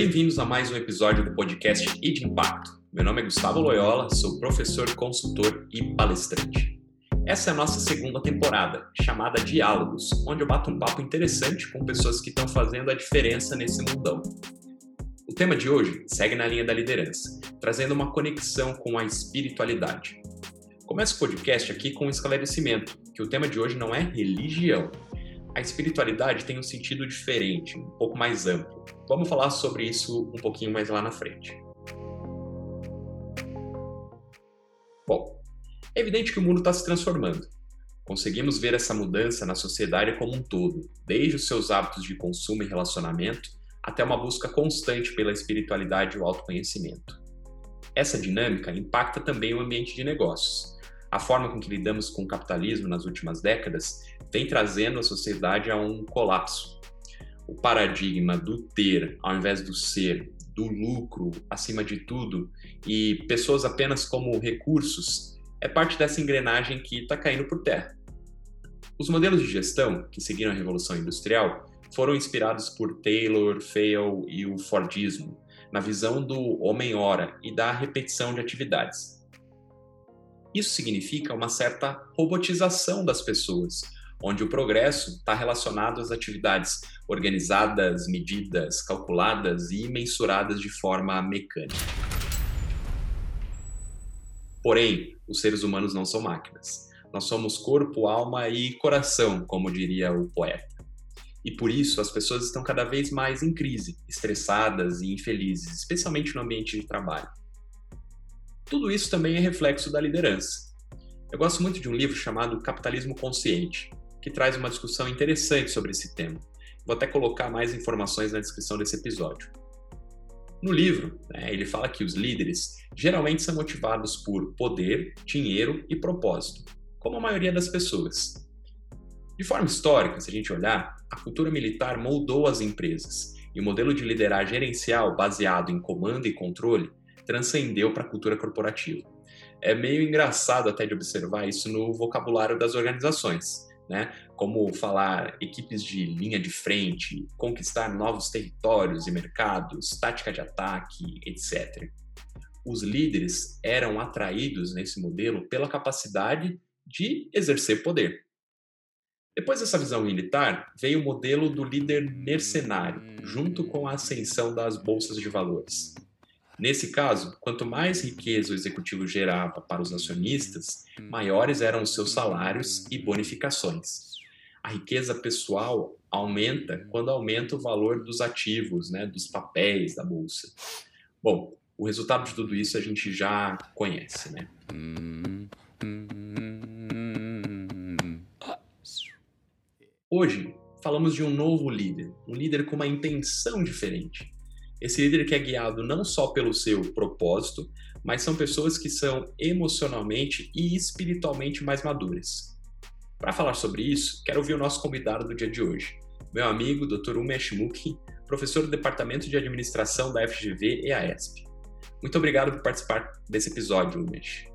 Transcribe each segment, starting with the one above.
Bem-vindos a mais um episódio do podcast E de Impacto. Meu nome é Gustavo Loyola, sou professor, consultor e palestrante. Essa é a nossa segunda temporada, chamada Diálogos, onde eu bato um papo interessante com pessoas que estão fazendo a diferença nesse mundão. O tema de hoje segue na linha da liderança, trazendo uma conexão com a espiritualidade. Começo o podcast aqui com um esclarecimento, que o tema de hoje não é religião, a espiritualidade tem um sentido diferente, um pouco mais amplo. Vamos falar sobre isso um pouquinho mais lá na frente. Bom, é evidente que o mundo está se transformando. Conseguimos ver essa mudança na sociedade como um todo, desde os seus hábitos de consumo e relacionamento até uma busca constante pela espiritualidade e o autoconhecimento. Essa dinâmica impacta também o ambiente de negócios. A forma com que lidamos com o capitalismo nas últimas décadas vem trazendo a sociedade a um colapso. O paradigma do ter ao invés do ser, do lucro acima de tudo e pessoas apenas como recursos é parte dessa engrenagem que está caindo por terra. Os modelos de gestão que seguiram a Revolução Industrial foram inspirados por Taylor, Fayol e o Fordismo, na visão do homem-hora e da repetição de atividades. Isso significa uma certa robotização das pessoas, onde o progresso está relacionado às atividades organizadas, medidas, calculadas e mensuradas de forma mecânica. Porém, os seres humanos não são máquinas. Nós somos corpo, alma e coração, como diria o poeta. E por isso as pessoas estão cada vez mais em crise, estressadas e infelizes, especialmente no ambiente de trabalho. Tudo isso também é reflexo da liderança. Eu gosto muito de um livro chamado Capitalismo Consciente, que traz uma discussão interessante sobre esse tema. Vou até colocar mais informações na descrição desse episódio. No livro, né, ele fala que os líderes geralmente são motivados por poder, dinheiro e propósito, como a maioria das pessoas. De forma histórica, se a gente olhar, a cultura militar moldou as empresas e o modelo de liderar gerencial baseado em comando e controle transcendeu para a cultura corporativa. É meio engraçado até de observar isso no vocabulário das organizações né? Como falar equipes de linha de frente, conquistar novos territórios e mercados, tática de ataque, etc. Os líderes eram atraídos nesse modelo pela capacidade de exercer poder. Depois dessa visão militar, veio o modelo do líder mercenário, junto com a ascensão das bolsas de valores. Nesse caso, quanto mais riqueza o executivo gerava para os acionistas, maiores eram os seus salários e bonificações. A riqueza pessoal aumenta quando aumenta o valor dos ativos, né, dos papéis da bolsa. Bom, o resultado de tudo isso a gente já conhece, né? Hoje falamos de um novo líder, um líder com uma intenção diferente esse líder que é guiado não só pelo seu propósito, mas são pessoas que são emocionalmente e espiritualmente mais maduras. Para falar sobre isso, quero ouvir o nosso convidado do dia de hoje, meu amigo Dr. Umesh Mukhi, professor do Departamento de Administração da FGV e AESP. Muito obrigado por participar desse episódio, Umesh.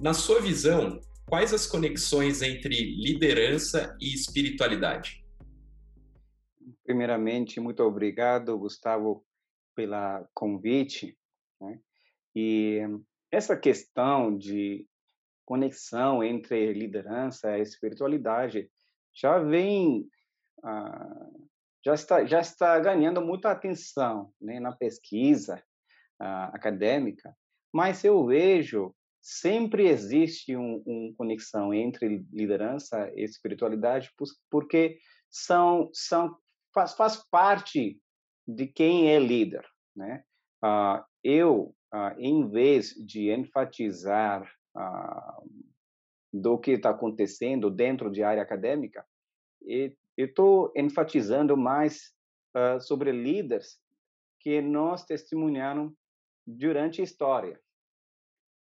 Na sua visão, quais as conexões entre liderança e espiritualidade? Primeiramente, muito obrigado, Gustavo, pela convite. Né? E essa questão de conexão entre liderança e espiritualidade já vem, ah, já está, já está ganhando muita atenção né, na pesquisa ah, acadêmica, mas eu vejo sempre existe uma um conexão entre liderança e espiritualidade, porque são, são faz, faz parte de quem é líder, né? Uh, eu, uh, em vez de enfatizar uh, do que está acontecendo dentro de área acadêmica, estou enfatizando mais sobre líderes que nós testemunharam durante a história.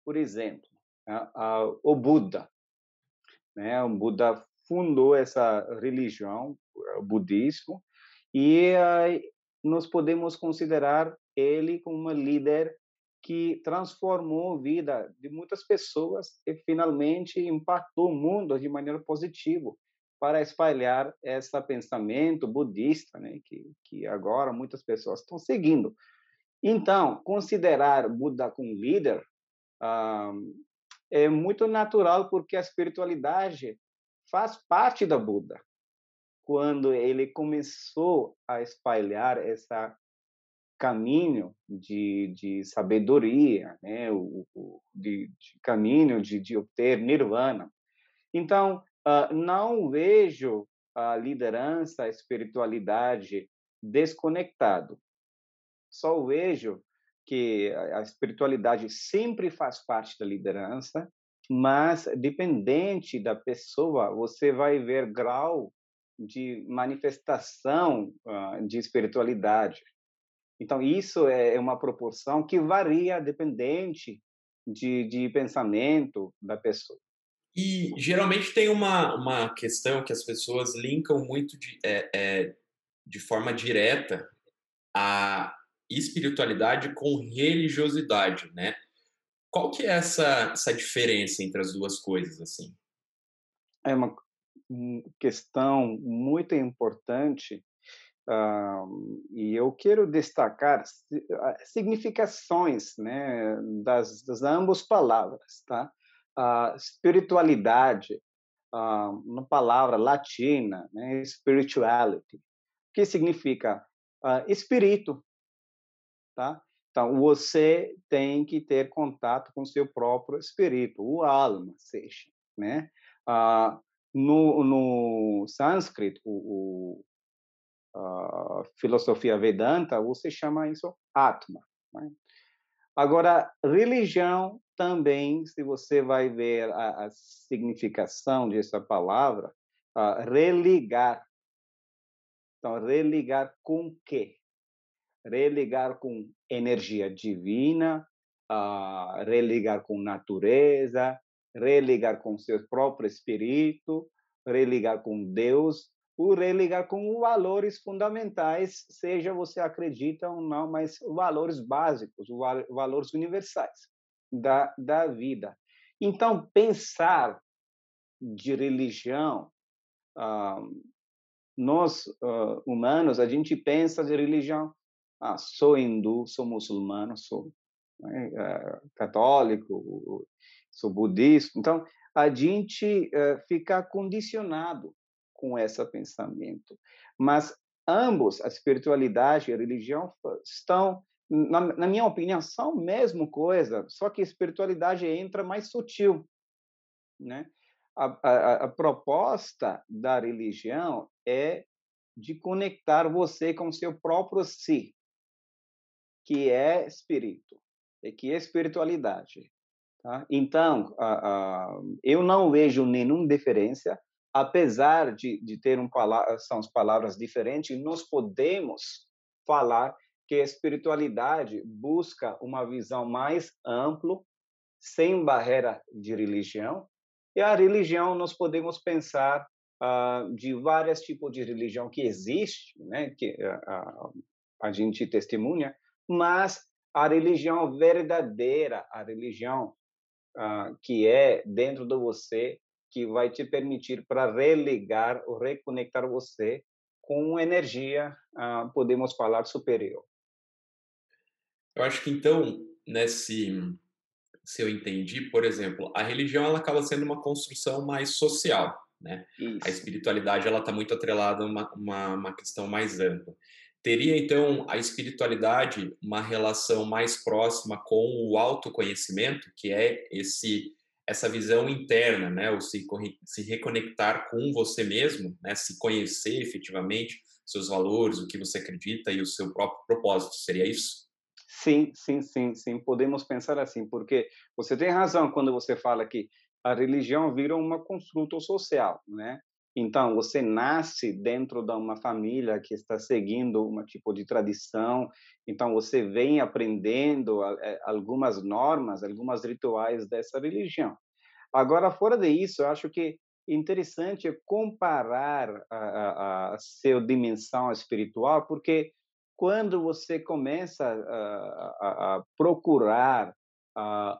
Por exemplo, o Buda, né? O Buda fundou essa religião, o budismo, e uh, nós podemos considerar ele como uma líder que transformou a vida de muitas pessoas e finalmente impactou o mundo de maneira positiva para espalhar esse pensamento budista, né, que, que agora muitas pessoas estão seguindo. Então, considerar Buda como líder ah, é muito natural porque a espiritualidade faz parte da Buda. Quando ele começou a espalhar esse caminho de, de sabedoria, né, o, o de, de, caminho de, de obter nirvana. Então, uh, não vejo a liderança, a espiritualidade desconectado. Só vejo que a espiritualidade sempre faz parte da liderança, mas dependente da pessoa, você vai ver grau de manifestação uh, de espiritualidade. Então, isso é uma proporção que varia dependente de, de pensamento da pessoa. E geralmente tem uma, uma questão que as pessoas linkam muito de, é, é, de forma direta a espiritualidade com religiosidade, né? Qual que é essa, essa diferença entre as duas coisas, assim? É uma questão muito importante uh, e eu quero destacar significações né, das, das ambas palavras, tá? A espiritualidade, uh, uma palavra latina, né, spirituality, que significa uh, espírito, tá? Então, você tem que ter contato com seu próprio espírito, o alma, seja, né? Ah, no, no sânscrito, o, o a filosofia Vedanta, você chama isso Atma. Né? Agora, religião também, se você vai ver a, a significação dessa palavra, religar. Então, religar com quê? religar com energia divina, religar com natureza, religar com seu próprio espírito, religar com Deus, ou religar com valores fundamentais, seja você acredita ou não, mas valores básicos, valores universais da, da vida. Então, pensar de religião, uh, nós uh, humanos, a gente pensa de religião ah, sou hindu, sou muçulmano, sou né, uh, católico, sou budista. Então, a gente uh, fica condicionado com esse pensamento. Mas ambos, a espiritualidade e a religião, estão, na, na minha opinião, são a mesma coisa, só que a espiritualidade entra mais sutil. Né? A, a, a, proposta da religião é de conectar você com seu próprio si, que é espírito, e que é espiritualidade. Tá? Então, eu não vejo nenhuma diferença, apesar de, de ter um são as palavras diferentes, nós podemos falar que a espiritualidade busca uma visão mais ampla, sem barreira de religião, e a religião nós podemos pensar uh, de vários tipos de religião que existe, né, que uh, a gente testemunha, mas a religião verdadeira, a religião uh, que é dentro de você, que vai te permitir para religar ou reconectar você com energia, uh, podemos falar, superior. Eu acho que então, nesse, se eu entendi, por exemplo, a religião ela acaba sendo uma construção mais social, né? Isso. A espiritualidade ela está muito atrelada a uma, uma, uma questão mais ampla. Teria então a espiritualidade uma relação mais próxima com o autoconhecimento, que é esse essa visão interna, né, o se, se reconectar com você mesmo, né, se conhecer efetivamente seus valores, o que você acredita e o seu próprio propósito. Seria isso? Sim, sim, sim, sim. Podemos pensar assim, porque você tem razão quando você fala que a religião vira uma construto social, né? Então, você nasce dentro de uma família que está seguindo um tipo de tradição, então você vem aprendendo eh, algumas normas, algumas rituais dessa religião. Agora, fora disso, eu acho que interessante é comparar a, a, a sua dimensão espiritual, porque quando você começa a, a procurar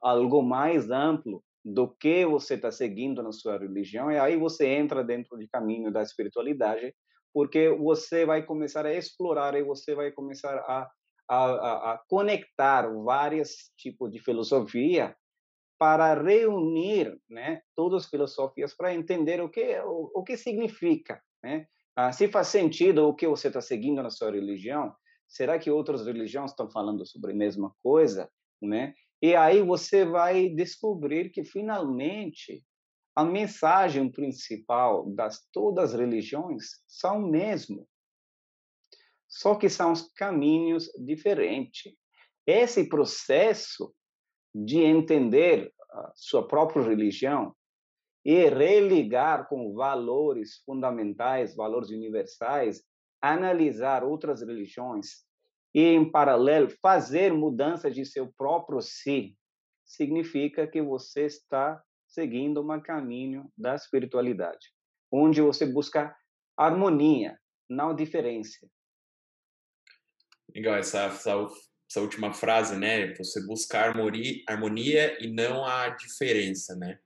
algo mais amplo, do que você está seguindo na sua religião, e aí você entra dentro do caminho da espiritualidade, porque você vai começar a explorar e você vai começar a, a, a conectar vários tipos de filosofia para reunir né, todas as filosofias para entender o que, o, o que significa. Né? Ah, se faz sentido o que você está seguindo na sua religião, será que outras religiões estão falando sobre a mesma coisa? Né? E aí você vai descobrir que finalmente a mensagem principal das todas as religiões são o mesmo. Só que são os caminhos diferentes. Esse processo de entender a sua própria religião e religar com valores fundamentais, valores universais, analisar outras religiões e, em paralelo, fazer mudanças de seu próprio si, significa que você está seguindo um caminho da espiritualidade, onde você busca harmonia, não diferença. Legal, essa, essa, essa última frase, né? Você buscar harmonia, harmonia e não a diferença, né?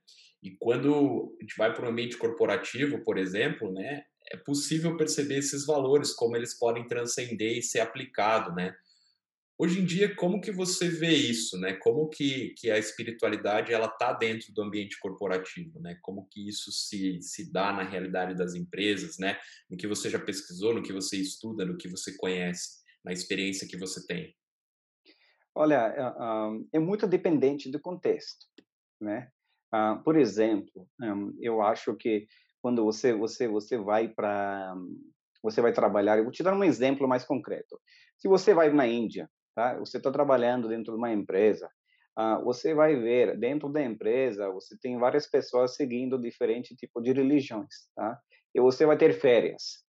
E quando a gente vai para o ambiente corporativo, por exemplo, né? É possível perceber esses valores, como eles podem transcender e ser aplicado, né? Hoje em dia, como que você vê isso, né? Como que, que a espiritualidade ela está dentro do ambiente corporativo, né? Como que isso se, se dá na realidade das empresas, né? No que você já pesquisou, no que você estuda, no que você conhece, na experiência que você tem. Olha, é, é muito dependente do contexto, né? Ah, por exemplo, eu acho que quando você você você vai para você vai trabalhar, eu vou te dar um exemplo mais concreto. Se você vai na Índia, tá? Você está trabalhando dentro de uma empresa, uh, você vai ver dentro da empresa você tem várias pessoas seguindo diferentes tipos de religiões, tá? E você vai ter férias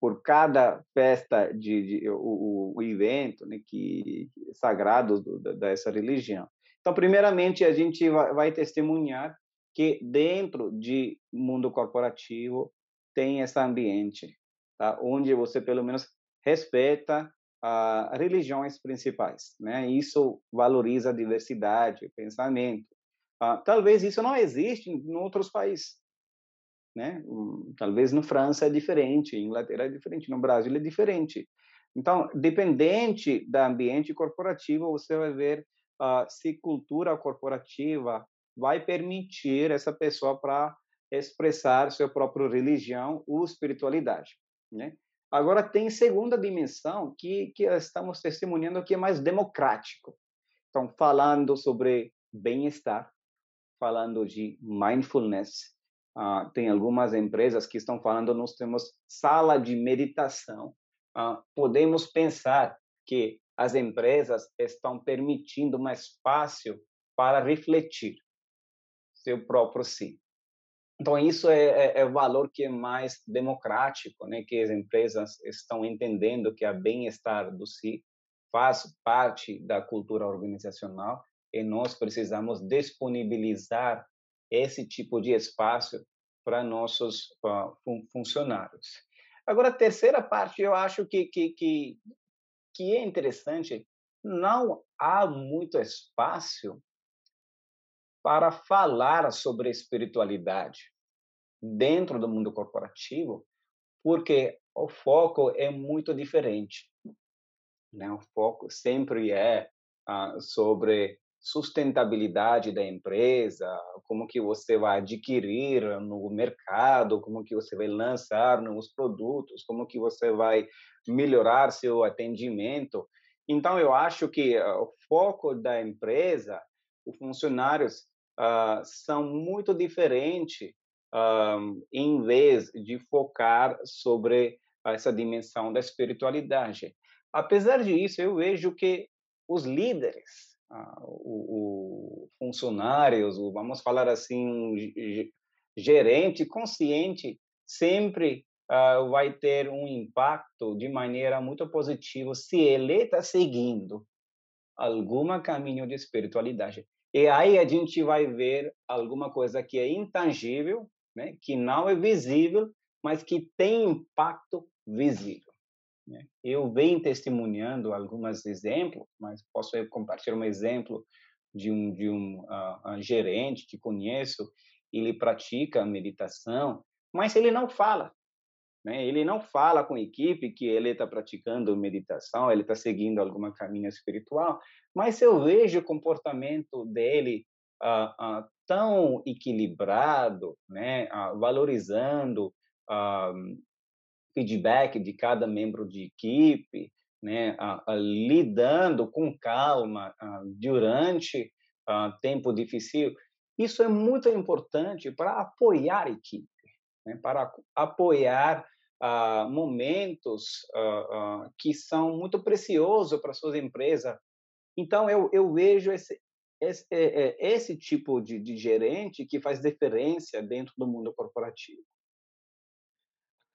por cada festa de, de o, o, evento né, que, sagrado do, dessa religião. Então, primeiramente, a gente vai, vai testemunhar que dentro de mundo corporativo tem esse ambiente, tá? onde você pelo menos respeita as religiões principais, né? Isso valoriza a diversidade, pensamento. Uh, talvez isso não existe em outros países, né? Um, talvez na França é diferente, em Inglaterra é diferente, no Brasil é diferente. Então, dependente do ambiente corporativo, você vai ver uh, se cultura corporativa vai permitir essa pessoa para expressar sua própria religião ou espiritualidade, né? Agora tem segunda dimensão que que estamos testemunhando que é mais democrático. Então falando sobre bem-estar, falando de mindfulness, uh, tem algumas empresas que estão falando nós temos sala de meditação. Uh, podemos pensar que as empresas estão permitindo um espaço para refletir seu próprio si. Então, isso é, é, é, o valor que é mais democrático, né? que as empresas estão entendendo que a bem-estar do si faz parte da cultura organizacional e nós precisamos disponibilizar esse tipo de espaço para nossos uh, fun funcionários. Agora, a terceira parte, eu acho que, que, que, que é interessante, não há muito espaço para falar sobre espiritualidade dentro do mundo corporativo, porque o foco é muito diferente. Né? O foco sempre é ah, sobre sustentabilidade da empresa, como que você vai adquirir no mercado, como que você vai lançar novos produtos, como que você vai melhorar seu atendimento. Então eu acho que ah, o foco da empresa, os funcionários uh, são muito diferentes um, em vez de focar sobre essa dimensão da espiritualidade. Apesar disso, eu vejo que os líderes, uh, o, o funcionários, o, vamos falar assim, um gerente consciente, sempre uh, vai ter um impacto de maneira muito positiva se ele está seguindo algum caminho de espiritualidade. E aí a gente vai ver alguma coisa que é intangível, né? que não é visível, mas que tem impacto visível. Né? Eu venho testemunhando alguns exemplos, mas posso compartilhar um exemplo de um de um uh, gerente que conheço, ele pratica meditação, mas ele não fala. Né? Ele não fala com a equipe que ele está praticando meditação, ele está seguindo alguma caminho espiritual, mas eu vejo o comportamento dele uh, uh, tão equilibrado, né? Uh, valorizando feedback de cada membro de equipe, né? lidando com calma durante tempo difícil. Isso é muito importante para apoiar a equipe né, para apoiar ah, momentos ah, ah, que são muito preciosos para suas empresas. Então, eu, eu vejo esse, esse, é, é, esse tipo de, de gerente que faz diferença dentro do mundo corporativo.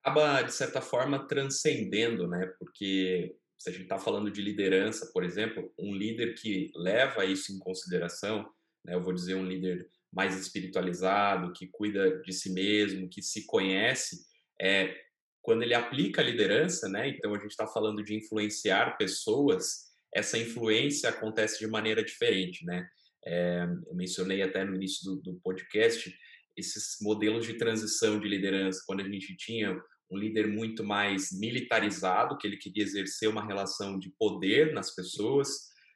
Acaba, de certa forma, transcendendo, né? Porque se a gente está falando de liderança, por exemplo, um líder que leva isso em consideração, né, eu vou dizer um líder mais espiritualizado, que cuida de si mesmo, que se conhece, é, quando ele aplica a liderança, né? Então a gente está falando de influenciar pessoas, essa influência acontece de maneira diferente, né? É, eu mencionei até no início do, do podcast esses modelos de transição de liderança, quando a gente tinha um líder muito mais militarizado, que ele queria exercer uma relação de poder nas pessoas,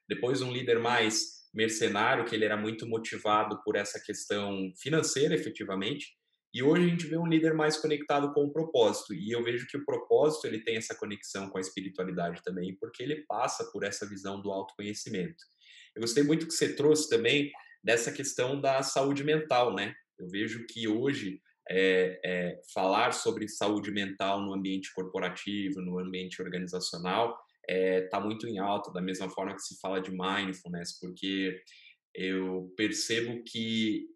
depois um líder mais mercenário, que ele era muito motivado por essa questão financeira, efetivamente. E hoje a gente vê um líder mais conectado com o propósito. E eu vejo que o propósito ele tem essa conexão com a espiritualidade também, porque ele passa por essa visão do autoconhecimento. Eu gostei muito que você trouxe também dessa questão da saúde mental, né? Eu vejo que hoje é, é, falar sobre saúde mental no ambiente corporativo, no ambiente organizacional, está é, tá muito em alta, da mesma forma que se fala de mindfulness, porque eu percebo que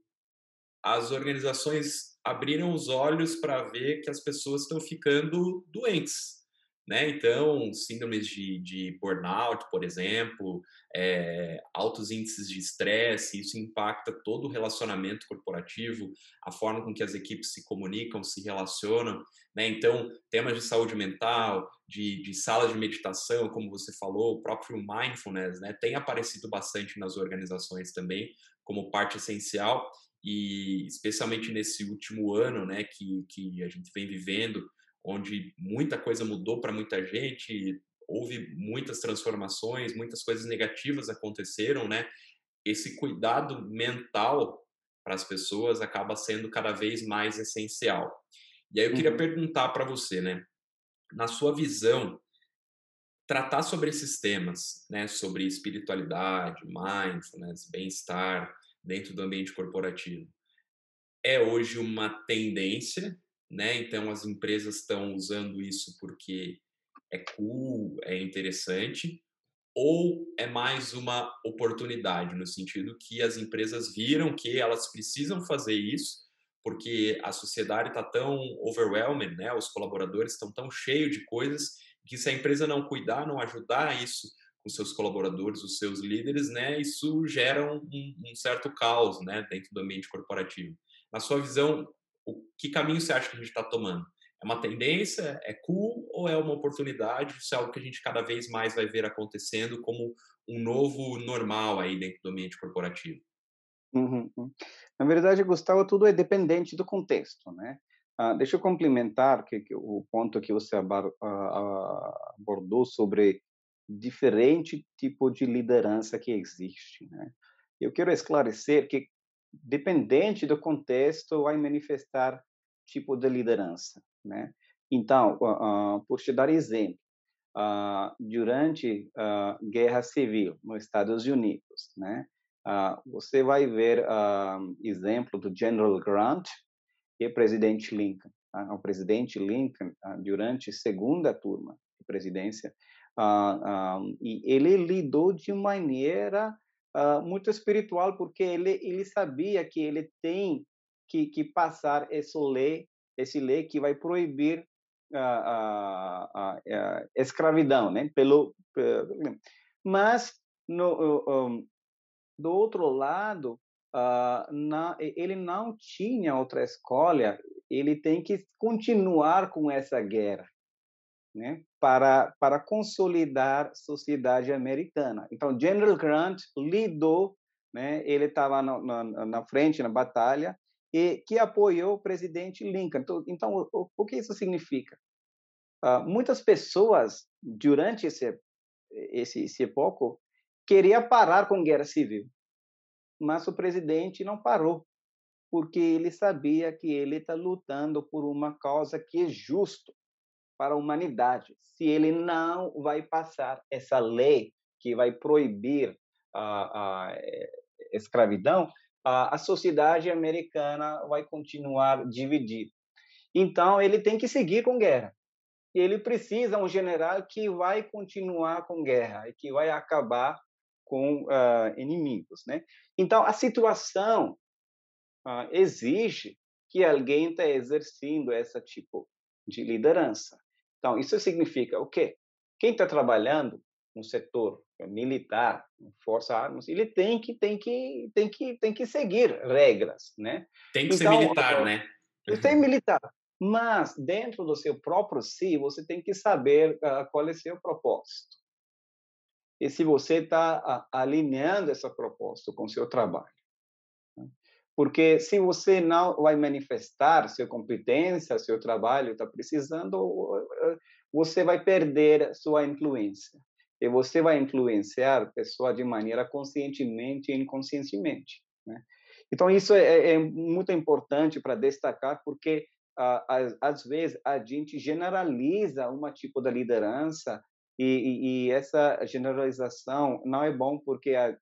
as organizações abriram os olhos para ver que as pessoas estão ficando doentes, né? Então, síndromes de, de burnout, por exemplo, é, altos índices de estresse, isso impacta todo o relacionamento corporativo, a forma com que as equipes se comunicam, se relacionam. Né? Então, temas de saúde mental, de, de salas de meditação, como você falou, o próprio mindfulness, né? tem aparecido bastante nas organizações também como parte essencial e especialmente nesse último ano, né, que, que a gente vem vivendo, onde muita coisa mudou para muita gente, houve muitas transformações, muitas coisas negativas aconteceram, né? Esse cuidado mental para as pessoas acaba sendo cada vez mais essencial. E aí eu queria uhum. perguntar para você, né? Na sua visão, tratar sobre esses temas, né? Sobre espiritualidade, mindfulness, bem-estar dentro do ambiente corporativo, é hoje uma tendência né? Então as empresas estão usando isso porque é cool, é interessante, ou é mais uma oportunidade no sentido que as empresas viram que elas precisam fazer isso porque a sociedade está tão overwhelming, né? Os colaboradores estão tão cheios de coisas que se a empresa não cuidar, não ajudar isso com seus colaboradores, os seus líderes, né? Isso gera um, um certo caos, né? Dentro do ambiente corporativo. Na sua visão, o que caminho você acha que a gente está tomando? É uma tendência? É cool ou é uma oportunidade? Isso é algo que a gente cada vez mais vai ver acontecendo como um novo normal aí dentro do ambiente corporativo? Uhum. Na verdade, Gustavo, tudo é dependente do contexto, né? Ah, deixa eu complementar que, que, o ponto que você abordou sobre diferente tipo de liderança que existe, né? Eu quero esclarecer que dependente do contexto, vai manifestar tipo de liderança, né? Então, uh, por te dar exemplo, uh, durante a guerra civil nos Estados Unidos, né? Uh, você vai ver exemplo do General Grant e presidente Lincoln. Tá? O presidente Lincoln, durante a segunda turma de presidência, e ele lidou de maneira uh, muito espiritual, porque ele, ele sabia que ele tem que, que passar esse lei, esse lei que vai proibir a, escravidão, né? Pelo, pelo mas no, um, do outro lado, na, ele não tinha outra escolha. Ele tem que continuar com essa guerra né, para, para consolidar a sociedade americana. Então, General Grant lidou né? Ele estava na, na, frente na batalha e que apoiou o presidente Lincoln. Então, então o, o, que isso significa? Uh, muitas pessoas durante esse esse esse pouco queria parar com guerra civil, mas o presidente não parou porque ele sabia que ele está lutando por uma causa que é justo para a humanidade. Se ele não vai passar essa lei que vai proibir a, a escravidão, a, a sociedade americana vai continuar dividida. Então, ele tem que seguir com guerra. E ele precisa um general que vai continuar com guerra e que vai acabar com uh, inimigos, né? Então, a situação uh, exige que alguém está exercendo esse tipo de liderança. Então, isso significa o quê? Quem está trabalhando no setor militar, força armas, ele tem que tem que tem que tem que seguir regras, né? Tem que então, ser militar, né? Tem militar, mas dentro do seu próprio si, você tem que saber uh, qual é o seu propósito. E se você está uh, alinhando essa propósito com o seu trabalho. Porque se você não vai manifestar sua competência, seu trabalho está precisando, você vai perder sua influência e você vai influenciar a pessoa de maneira conscientemente e inconscientemente. Né? Então, isso é, é muito importante para destacar, porque às, vezes a gente generaliza um tipo de liderança e, e, e, essa generalização não é bom porque a,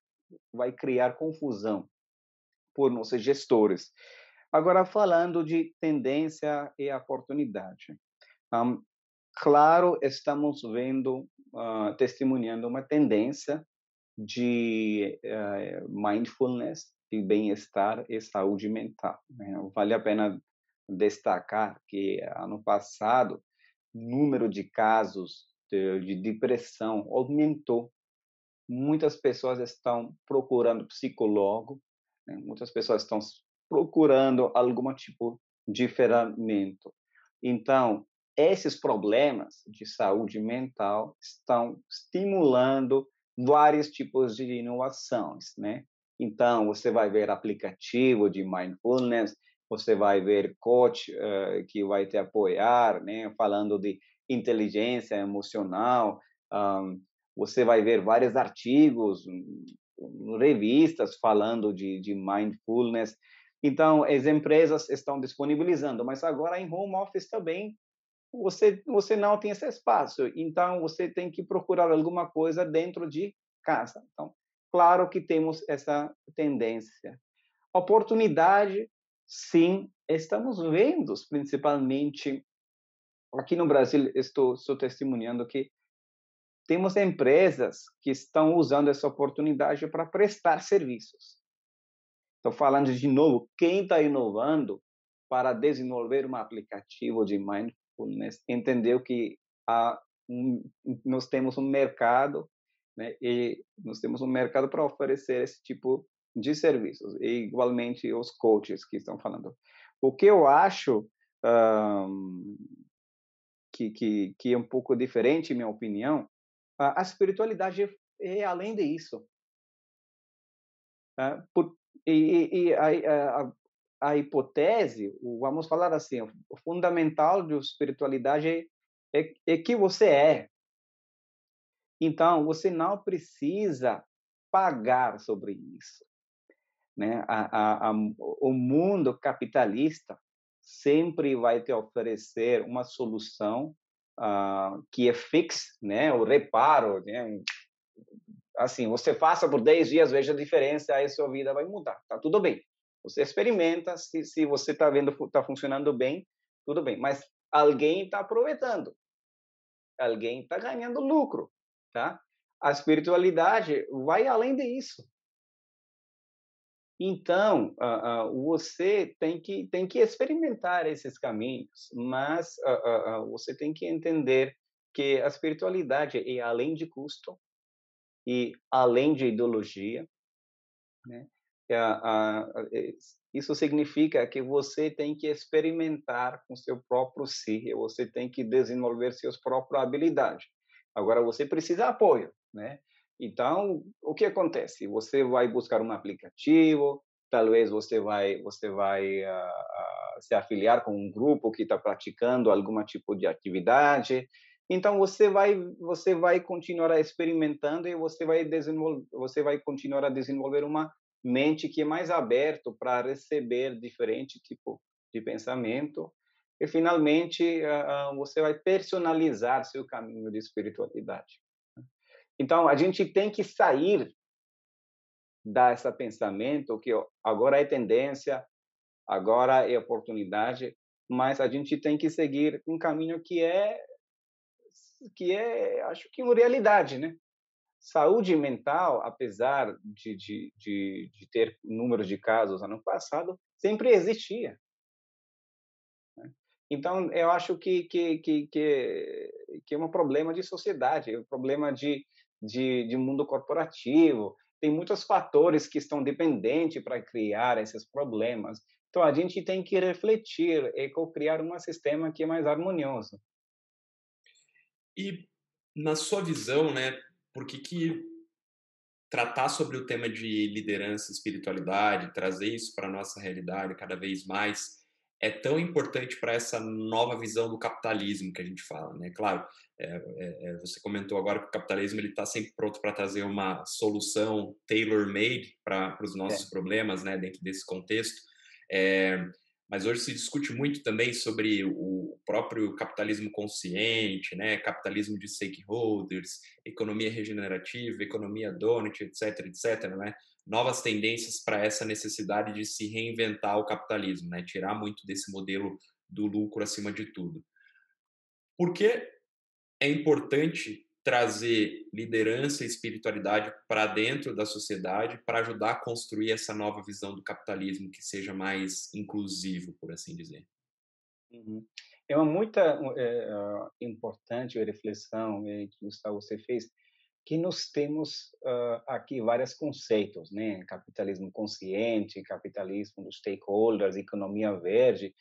vai criar confusão por nossos gestores. Agora, falando de tendência e oportunidade. Um, claro, estamos vendo uh, testemunhando uma tendência de uh, mindfulness, de bem-estar e saúde mental. Né? Vale a pena destacar que ano passado o número de casos de, de depressão aumentou. Muitas pessoas estão procurando psicólogo, né? muitas pessoas estão procurando algum tipo de ferramenta. Então, esses problemas de saúde mental estão estimulando vários tipos de inovações, né? Então, você vai ver aplicativo de mindfulness, você vai ver coach uh, que vai te apoiar, né? Falando de inteligência emocional, um, você vai ver vários artigos, revistas falando de, de mindfulness. Então, as empresas estão disponibilizando, mas agora em home office também você você não tem esse espaço. Então você tem que procurar alguma coisa dentro de casa. Então, claro que temos essa tendência. Oportunidade, sim, estamos vendo, principalmente aqui no Brasil, estou, estou testemunhando que temos empresas que estão usando essa oportunidade para prestar serviços. Estou falando de novo, quem está inovando para desenvolver um aplicativo de mindfulness entendeu que há um, nós temos um mercado, né, e nós temos um mercado para oferecer esse tipo de serviços, e igualmente os coaches que estão falando. O que eu acho um, que, que, que é um pouco diferente, minha opinião, a, espiritualidade é, é, além disso. Uh, por, e, e a, a, a hipótese, vamos falar assim, o fundamental de espiritualidade é, é que você é. Então, você não precisa pagar sobre isso. Né? A, a, a, o mundo capitalista sempre vai te oferecer uma solução uh, que é fixa, né? o reparo. Né? Assim, você faça por 10 dias, veja a diferença, aí sua vida vai mudar. Tá tudo bem. Você experimenta, se, se você está vendo está funcionando bem, tudo bem. Mas alguém está aproveitando, alguém está ganhando lucro, tá? A espiritualidade vai além disso. Então, uh, uh, você tem que, tem que experimentar esses caminhos, mas uh, você tem que entender que a espiritualidade é além de custo e além de ideologia, né? isso significa que você tem que experimentar com seu próprio si, você tem que desenvolver suas próprias habilidades. Agora, você precisa de apoio, né? Então, o que acontece? Você vai buscar um aplicativo, talvez você vai você vai uh, uh, se afiliar com um grupo que está praticando algum tipo de atividade. Então você vai você vai continuar experimentando e você vai desenvolver você vai continuar a desenvolver uma mente que é mais aberto para receber diferente tipo de pensamento e finalmente uh, você vai personalizar seu caminho de espiritualidade. Então, a gente tem que sair desse pensamento que agora é tendência, agora é oportunidade, mas a gente tem que seguir um caminho que é que é, acho que uma realidade, né? Saúde mental, apesar de, de, de, de ter números de casos ano passado, sempre existia. Né? Então, eu acho que, que, que, que, é um problema de sociedade, é um problema de, de, de mundo corporativo, tem muitos fatores que estão dependentes para criar esses problemas. Então, a gente tem que refletir e criar um sistema que é mais harmonioso. E, na sua visão, né, por que, que tratar sobre o tema de liderança, espiritualidade, trazer isso para a nossa realidade cada vez mais, é tão importante para essa nova visão do capitalismo que a gente fala, né? Claro, é, é, é você comentou agora que o capitalismo ele está sempre pronto para trazer uma solução tailor-made para os nossos é. problemas, né? Dentro desse contexto. É, mas hoje se discute muito também sobre o próprio capitalismo consciente, né? Capitalismo de stakeholders, economia regenerativa, economia donut, etc, etc, né? Novas tendências para essa necessidade de se reinventar o capitalismo, né? tirar muito desse modelo do lucro acima de tudo. Por que é importante trazer liderança e espiritualidade para dentro da sociedade para ajudar a construir essa nova visão do capitalismo que seja mais inclusivo, por assim dizer? Uhum. É uma muito é, importante reflexão que Gustavo você fez que nós temos uh, aqui vários conceitos, né? Capitalismo consciente, capitalismo dos stakeholders, economia verde.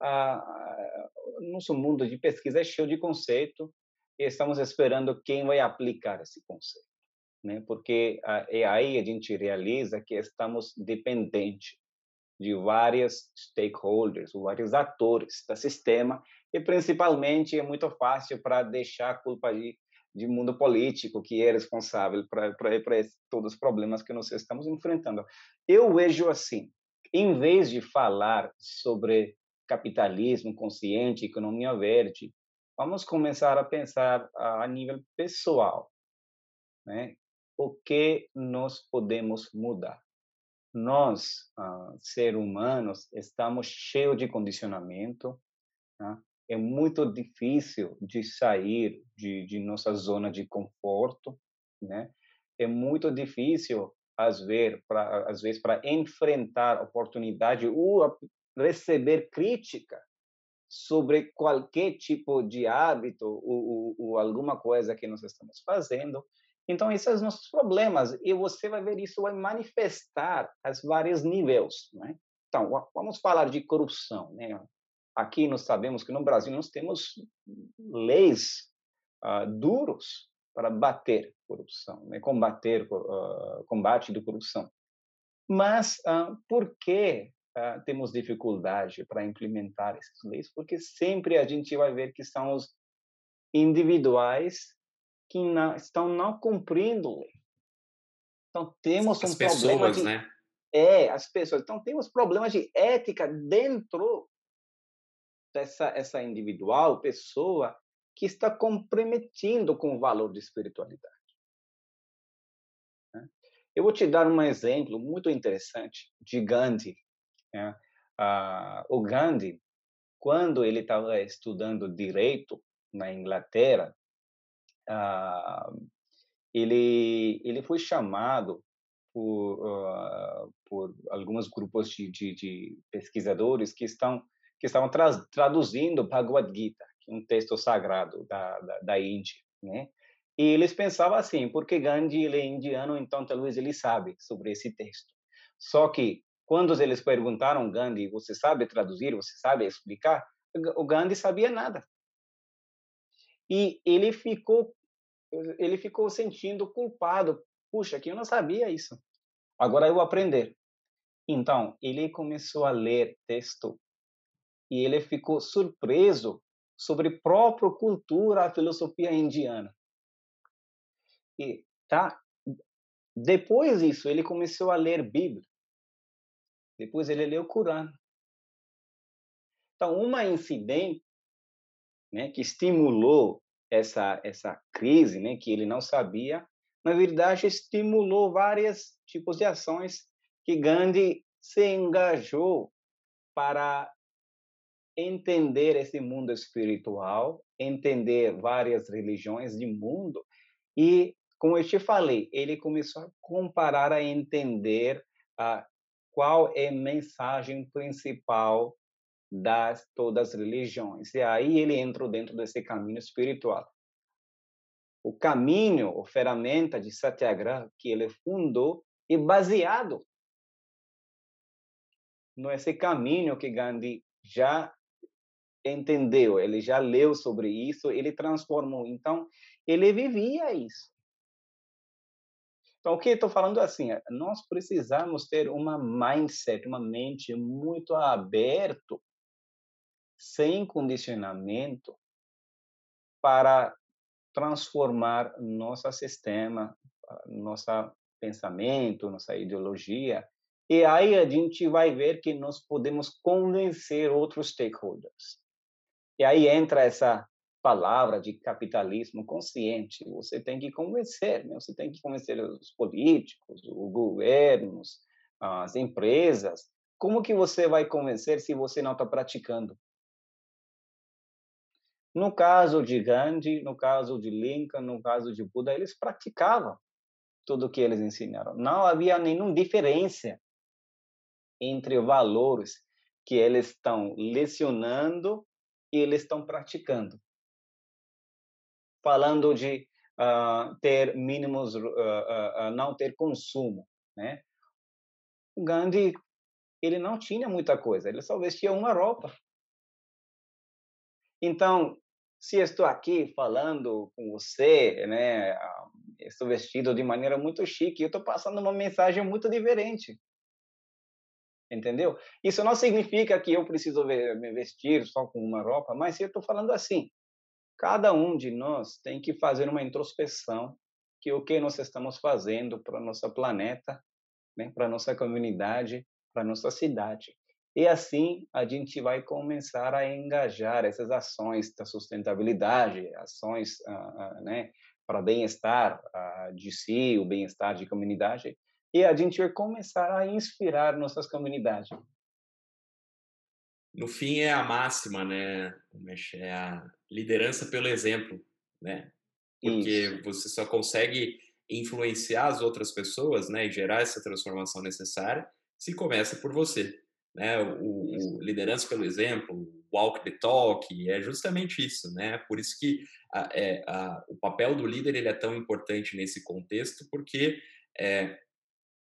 Uh, nosso mundo de pesquisa é cheio de conceito e estamos esperando quem vai aplicar esse conceito, né? Porque uh, é aí a gente realiza que estamos dependentes de vários stakeholders, vários atores do sistema e principalmente é muito fácil para deixar a culpa de de mundo político que é responsável para todos os problemas que nós estamos enfrentando. Eu vejo assim, em vez de falar sobre capitalismo consciente, economia verde, vamos começar a pensar a nível pessoal, né? O que nós podemos mudar? Nós, uh, seres humanos, estamos cheios de condicionamento, né? É muito difícil de sair de, de nossa zona de conforto, né? É muito difícil às vezes para às vezes para enfrentar oportunidade ou receber crítica sobre qualquer tipo de hábito ou, ou, ou, alguma coisa que nós estamos fazendo. Então, esses são os nossos problemas. E você vai ver isso vai manifestar a vários níveis. Né? Então, vamos falar de corrupção. Né? Aqui nós sabemos que no Brasil nós temos leis uh, duros para bater corrupção, né? combater uh, combate da corrupção. Mas uh, por que temos dificuldade para implementar essas leis? Porque sempre a gente vai ver que são os individuais que não, estão não cumprindo lei. Então temos as um pessoas, problema de né? é as pessoas. Então temos problemas de ética dentro essa, essa individual, pessoa, que está comprometindo com o valor de espiritualidade. Né? Eu vou te dar um exemplo muito interessante de Gandhi. Né? Ah, o Gandhi, quando ele estava estudando direito na Inglaterra, ah, ele ele foi chamado por, uh, por alguns grupos de, de, de, pesquisadores que estão que estavam tra traduzindo Bhagavad Gita, é um texto sagrado da, da, da Índia, né? E eles pensavam assim, porque Gandhi ele é indiano, então talvez ele sabe sobre esse texto. Só que quando eles perguntaram Gandhi, você sabe traduzir, você sabe explicar? O Gandhi sabia nada. E ele ficou ele ficou sentindo culpado. Puxa, que eu não sabia isso. Agora eu vou aprender. Então, ele começou a ler texto e ele ficou surpreso sobre própria cultura, a filosofia indiana. E tá depois disso, ele começou a ler Bíblia. Depois ele leu o Corão. Então, uma incidente né, que estimulou essa essa crise, né, que ele não sabia, na verdade estimulou vários tipos de ações que Gandhi se engajou para entender esse mundo espiritual, entender várias religiões de mundo e, como eu te falei, ele começou a comparar, a entender a qual é a mensagem principal das todas as religiões. E aí ele entrou dentro desse caminho espiritual. O caminho, a ferramenta de Satyagraha que ele fundou é baseado nesse caminho que Gandhi já entendeu, ele já leu sobre isso, ele transformou. Então, ele vivia isso. Então, o que estou falando assim, é, nós precisamos ter uma mindset, uma mente muito aberto, sem condicionamento, para transformar nosso sistema, nosso pensamento, nossa ideologia. E aí a gente vai ver que nós podemos convencer outros stakeholders. E aí entra essa palavra de capitalismo consciente. Você tem que convencer, né? você tem que convencer os políticos, os governos, as empresas. Como que você vai convencer se você não está praticando? No caso de Gandhi, no caso de Lincoln, no caso de Buda, eles praticavam tudo o que eles ensinaram. Não havia nenhuma diferença entre valores que eles estão lecionando eles estão praticando. Falando de uh, ter mínimos, uh, uh, não ter consumo, né? O Gandhi, ele não tinha muita coisa, ele só vestia uma roupa. Então, se estou aqui falando com você, né, estou vestido de maneira muito chique, eu estou passando uma mensagem muito diferente entendeu? Isso não significa que eu preciso me vestir só com uma roupa, mas eu estou falando assim, cada um de nós tem que fazer uma introspeção que o que nós estamos fazendo para nosso planeta, né, para nossa comunidade, para nossa cidade. E assim a gente vai começar a engajar essas ações da sustentabilidade, ações uh, uh, né, para bem-estar uh, de si, o bem-estar de comunidade, e a gente vai começar a inspirar nossas comunidades. No fim é a máxima, né? É a liderança pelo exemplo, né? Porque Isso. você só consegue influenciar as outras pessoas, né, e gerar essa transformação necessária se começa por você, né? O, o liderança pelo exemplo, walk the talk, é justamente isso, né? Por isso que a, é, a, o papel do líder ele é tão importante nesse contexto, porque é,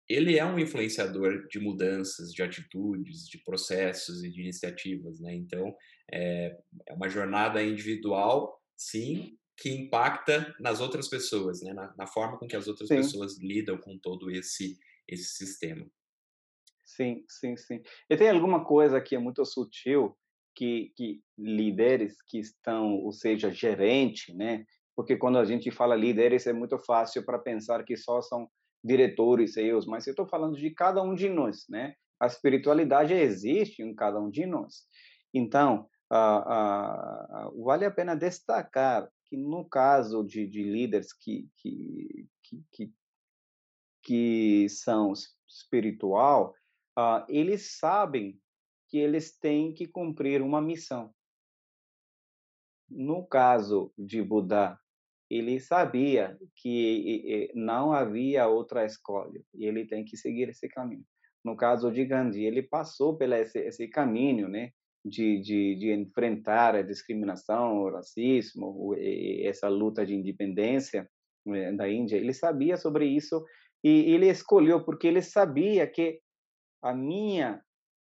ele é um influenciador de mudanças, de atitudes, de processos e de iniciativas, né? Então, é, é uma jornada individual, sim, que impacta nas outras pessoas, né? Na, na forma com que as outras sim. pessoas lidam com todo esse esse sistema. Sim, sim, sim. E tem alguma coisa que é muito sutil que, que líderes que estão, ou seja, gerente, né? Porque quando a gente fala líderes é muito fácil para pensar que só são diretores, CEOs, mas eu estou falando de cada um de nós, né? A espiritualidade existe em cada um de nós. Então, vale a pena destacar que no caso de, de líderes que, que, que, que, são espiritual, uh, eles sabem que eles têm que cumprir uma missão. No caso de Buda, ele sabia que não havia outra escolha e ele tem que seguir esse caminho. No caso de Gandhi, ele passou pelo esse, esse caminho, né, de, de, de, enfrentar a discriminação, o racismo, essa luta de independência né, da Índia. Ele sabia sobre isso e ele escolheu porque ele sabia que a minha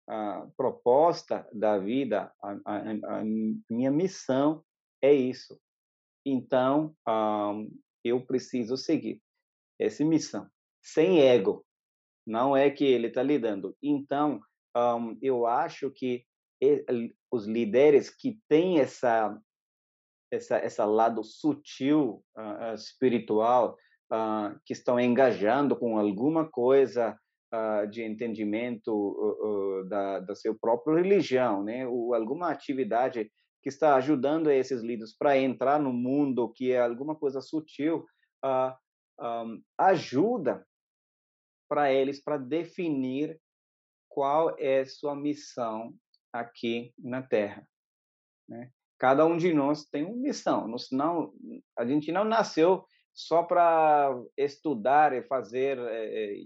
a proposta da vida, a, a, a minha missão é isso, então, um, eu preciso seguir essa missão, sem ego. Não é que ele está lidando. Então, um, eu acho que os líderes que têm essa essa essa lado sutil uh, espiritual uh, que estão engajando com alguma coisa uh, de entendimento da da sua própria religião, né? Ou alguma atividade que está ajudando esses líderes para entrar no mundo que é alguma coisa sutil, um, ajuda para eles para definir qual é sua missão aqui na Terra. Né? Cada um de nós tem uma missão. Não, a gente não nasceu só para estudar e fazer é,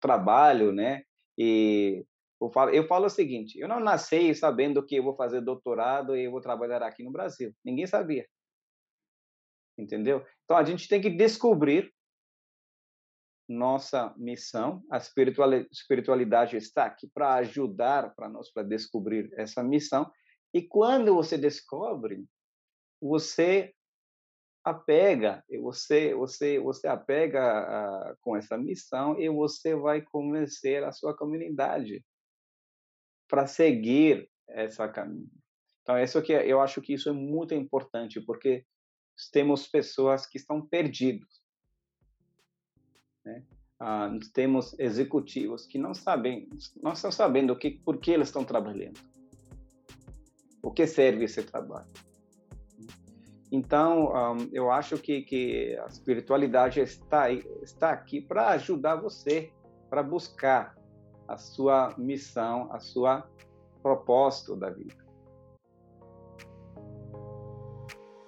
trabalho, né? E eu falo, eu falo o seguinte: eu não nasci sabendo que eu vou fazer doutorado e eu vou trabalhar aqui no Brasil. Ninguém sabia. Entendeu? Então a gente tem que descobrir nossa missão. A espiritualidade está aqui para ajudar para nós para descobrir essa missão. E quando você descobre, você apega, você você você apega a, com essa missão e você vai convencer a sua comunidade para seguir essa caminho. Então isso que eu acho que isso é muito importante porque temos pessoas que estão perdidos né? Ah, temos executivos que não sabem, não estão sabendo o que, por que eles estão trabalhando, o que serve esse trabalho. Então, um, eu acho que, que a espiritualidade está, está aqui para ajudar você, para buscar a sua missão, a sua propósito da vida.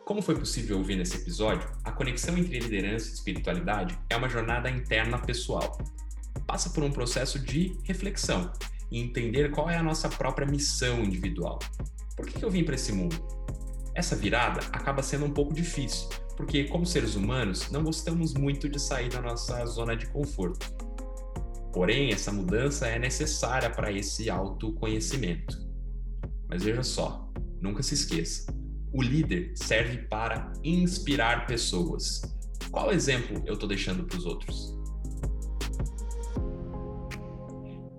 Como foi possível ouvir nesse episódio, a conexão entre liderança e espiritualidade é uma jornada interna pessoal. Passa por um processo de reflexão e entender qual é a nossa própria missão individual. Por que eu vim para esse mundo? Essa virada acaba sendo um pouco difícil, porque, como seres humanos, não gostamos muito de sair da nossa zona de conforto. Porém, essa mudança é necessária para esse autoconhecimento. Mas veja só, nunca se esqueça: o líder serve para inspirar pessoas. Qual exemplo eu estou deixando para os outros?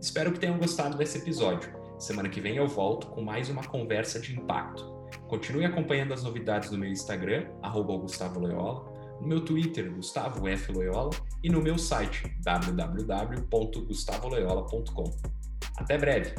Espero que tenham gostado desse episódio. Semana que vem eu volto com mais uma conversa de impacto. Continue acompanhando as novidades no meu Instagram, Gustavo Loyola, no meu Twitter, Gustavo F. Loyola, e no meu site, www.gustavoloyola.com. Até breve!